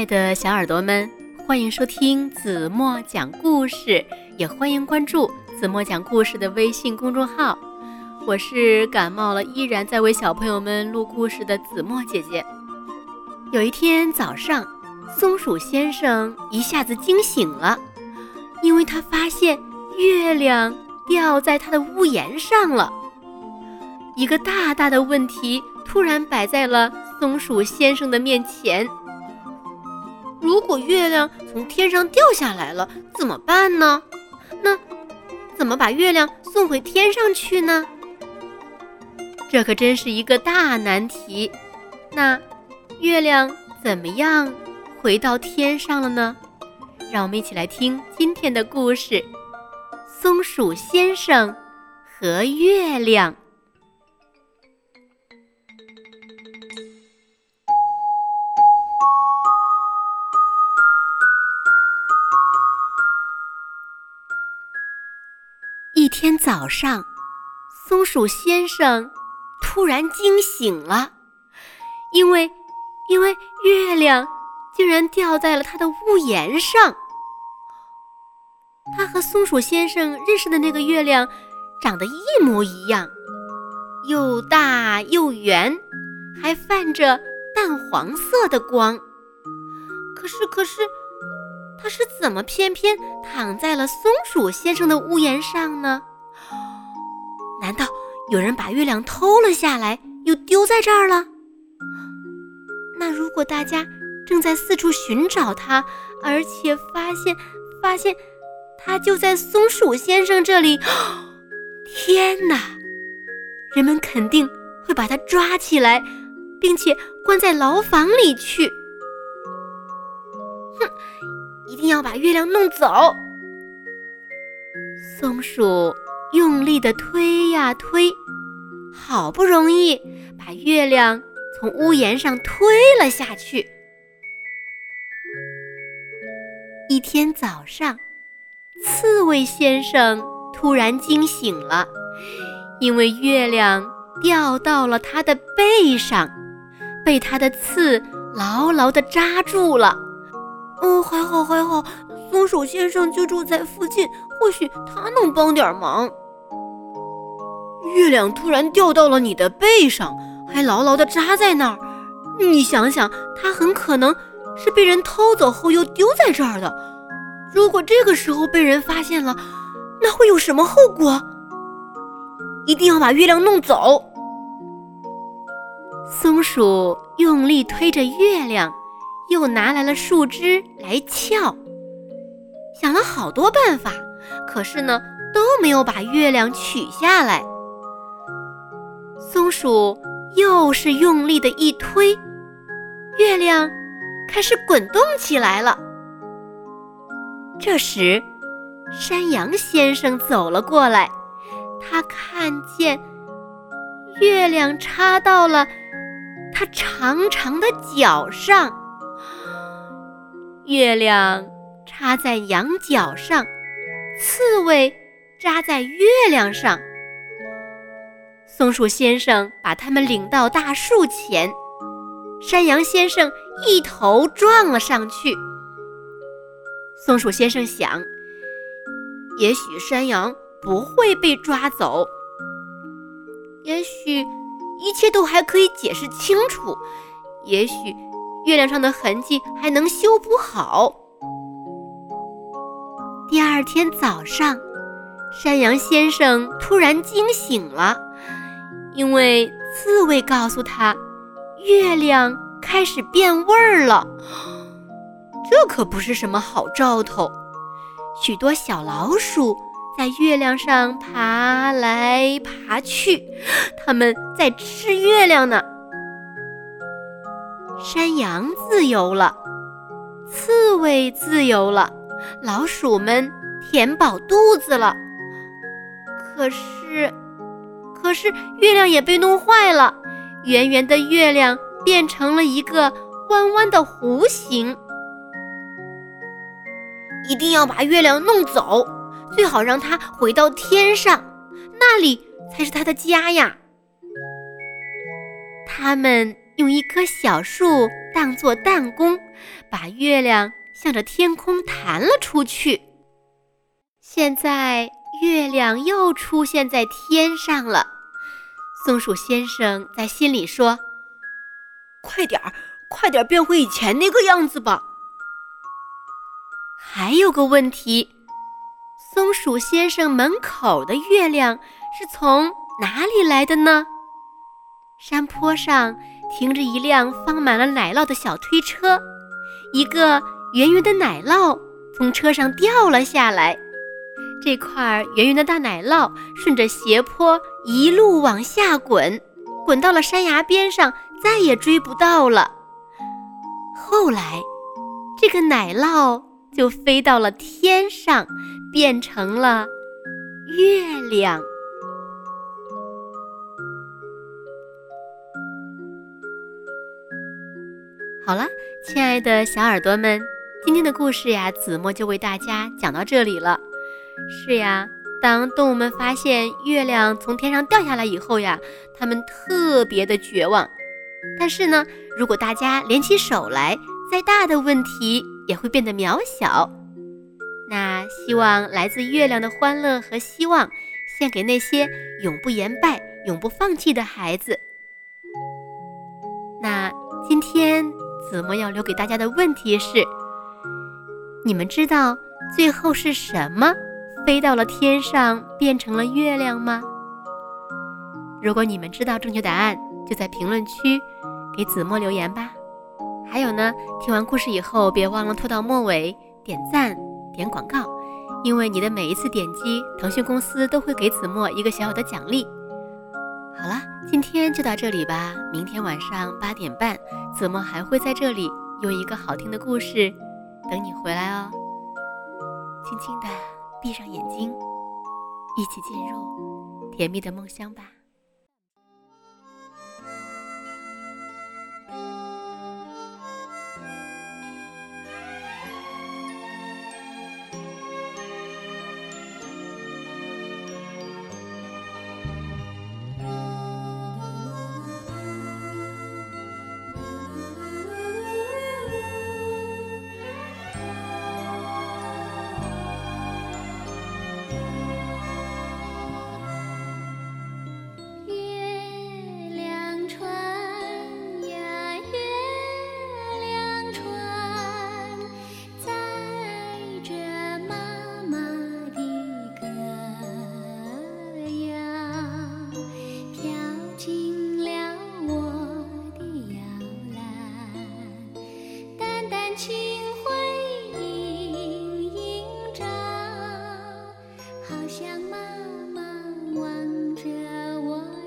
爱的小耳朵们，欢迎收听子墨讲故事，也欢迎关注子墨讲故事的微信公众号。我是感冒了依然在为小朋友们录故事的子墨姐姐。有一天早上，松鼠先生一下子惊醒了，因为他发现月亮掉在他的屋檐上了。一个大大的问题突然摆在了松鼠先生的面前。如果月亮从天上掉下来了，怎么办呢？那怎么把月亮送回天上去呢？这可真是一个大难题。那月亮怎么样回到天上了呢？让我们一起来听今天的故事：《松鼠先生和月亮》。一天早上，松鼠先生突然惊醒了，因为，因为月亮竟然掉在了他的屋檐上。他和松鼠先生认识的那个月亮长得一模一样，又大又圆，还泛着淡黄色的光。可是，可是。他是怎么偏偏躺在了松鼠先生的屋檐上呢？难道有人把月亮偷了下来，又丢在这儿了？那如果大家正在四处寻找它，而且发现发现它就在松鼠先生这里，天哪！人们肯定会把它抓起来，并且关在牢房里去。哼！一定要把月亮弄走。松鼠用力地推呀推，好不容易把月亮从屋檐上推了下去。一天早上，刺猬先生突然惊醒了，因为月亮掉到了他的背上，被他的刺牢牢地扎住了。哦，还好还好，松鼠先生就住在附近，或许他能帮点忙。月亮突然掉到了你的背上，还牢牢地扎在那儿，你想想，它很可能是被人偷走后又丢在这儿的。如果这个时候被人发现了，那会有什么后果？一定要把月亮弄走。松鼠用力推着月亮。又拿来了树枝来撬，想了好多办法，可是呢都没有把月亮取下来。松鼠又是用力的一推，月亮开始滚动起来了。这时，山羊先生走了过来，他看见月亮插到了他长长的脚上。月亮插在羊角上，刺猬扎在月亮上。松鼠先生把他们领到大树前，山羊先生一头撞了上去。松鼠先生想，也许山羊不会被抓走，也许一切都还可以解释清楚，也许。月亮上的痕迹还能修补好。第二天早上，山羊先生突然惊醒了，因为刺猬告诉他，月亮开始变味儿了。这可不是什么好兆头。许多小老鼠在月亮上爬来爬去，它们在吃月亮呢。山羊自由了，刺猬自由了，老鼠们填饱肚子了。可是，可是月亮也被弄坏了，圆圆的月亮变成了一个弯弯的弧形。一定要把月亮弄走，最好让它回到天上，那里才是它的家呀。他们。用一棵小树当做弹弓，把月亮向着天空弹了出去。现在月亮又出现在天上了。松鼠先生在心里说：“快点儿，快点儿变回以前那个样子吧。”还有个问题，松鼠先生门口的月亮是从哪里来的呢？山坡上停着一辆放满了奶酪的小推车，一个圆圆的奶酪从车上掉了下来。这块圆圆的大奶酪顺着斜坡一路往下滚，滚到了山崖边上，再也追不到了。后来，这个奶酪就飞到了天上，变成了月亮。好了，亲爱的小耳朵们，今天的故事呀，子墨就为大家讲到这里了。是呀，当动物们发现月亮从天上掉下来以后呀，它们特别的绝望。但是呢，如果大家联起手来，再大的问题也会变得渺小。那希望来自月亮的欢乐和希望，献给那些永不言败、永不放弃的孩子。子墨要留给大家的问题是：你们知道最后是什么飞到了天上变成了月亮吗？如果你们知道正确答案，就在评论区给子墨留言吧。还有呢，听完故事以后别忘了拖到末尾点赞、点广告，因为你的每一次点击，腾讯公司都会给子墨一个小小的奖励。好了，今天就到这里吧。明天晚上八点半，子墨还会在这里用一个好听的故事等你回来哦。轻轻的闭上眼睛，一起进入甜蜜的梦乡吧。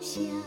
想。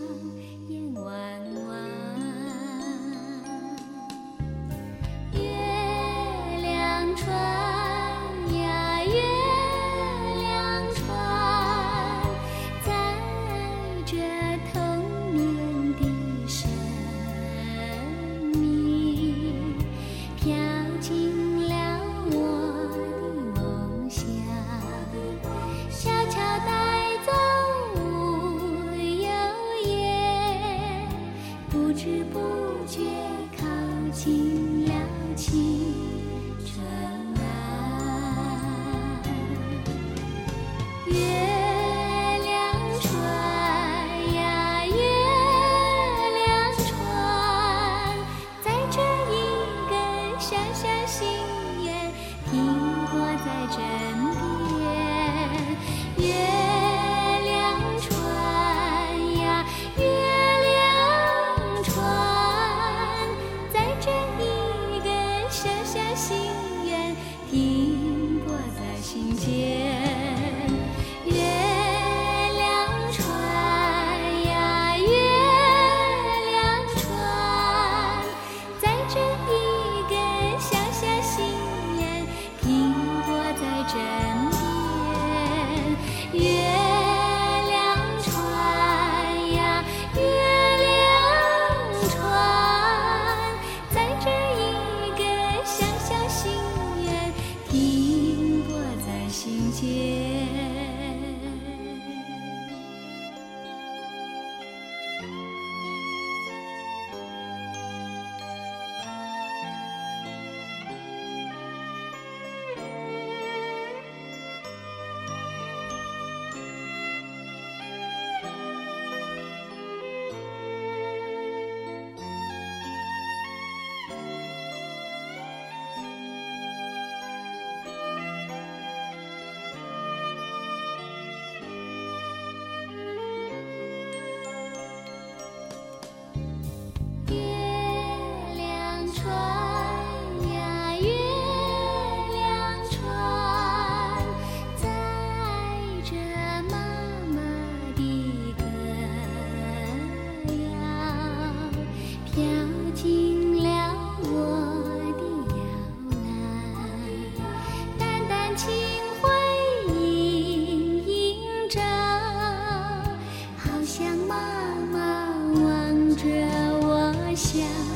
想。